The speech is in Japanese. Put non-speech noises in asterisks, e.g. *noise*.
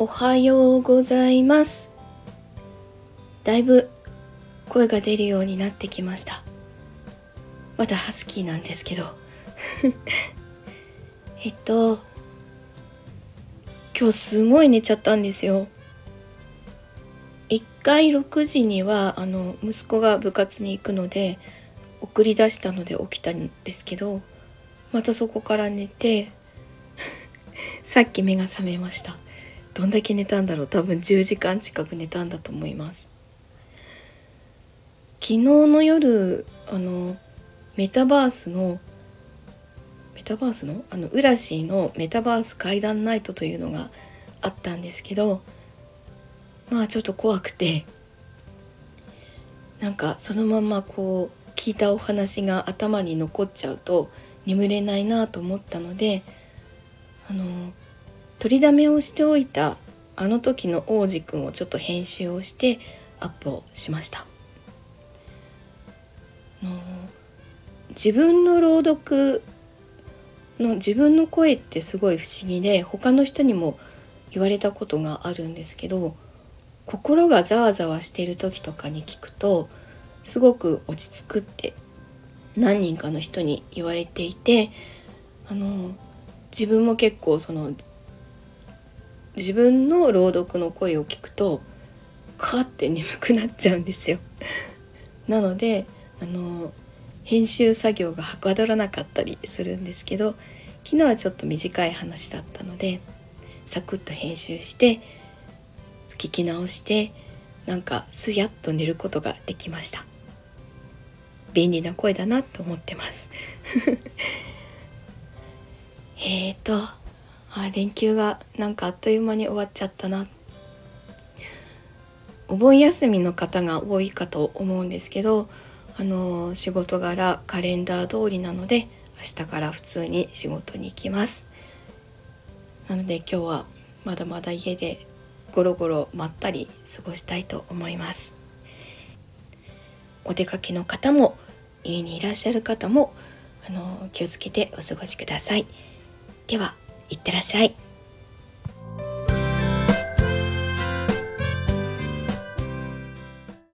おはようございます。だいぶ声が出るようになってきました。まだハスキーなんですけど。*laughs* えっと今日すごい寝ちゃったんですよ。一回6時にはあの息子が部活に行くので送り出したので起きたんですけどまたそこから寝て *laughs* さっき目が覚めました。どんだけ寝たんだろう。多分10時間近く寝たんだと思います。昨日の夜あのメタバースのメタバースの？あのウラシーのメタバース怪談ナイトというのがあったんですけどまあちょっと怖くてなんかそのままこう聞いたお話が頭に残っちゃうと眠れないなと思ったのであの取りだめをしておいたあの時の王子くんをちょっと編集をしてアップをしました。自分の朗読の自分の声ってすごい不思議で他の人にも言われたことがあるんですけど心がざわざわしてる時とかに聞くとすごく落ち着くって何人かの人に言われていてあの自分も結構その自分の朗読の声を聞くとカーって眠くなっちゃうんですよ。*laughs* なのであの編集作業がはかどらなかったりするんですけど昨日はちょっと短い話だったのでサクッと編集して聞き直してなんかすやっと寝ることができました。便利な声だなと思ってます *laughs* えっと連休がなんかあっという間に終わっちゃったな。お盆休みの方が多いかと思うんですけどあの仕事柄カレンダー通りなので明日から普通に仕事に行きます。なので今日はまだまだ家でゴロゴロまったり過ごしたいと思います。お出かけの方も家にいらっしゃる方もあの気をつけてお過ごしください。では、いってらっしゃい。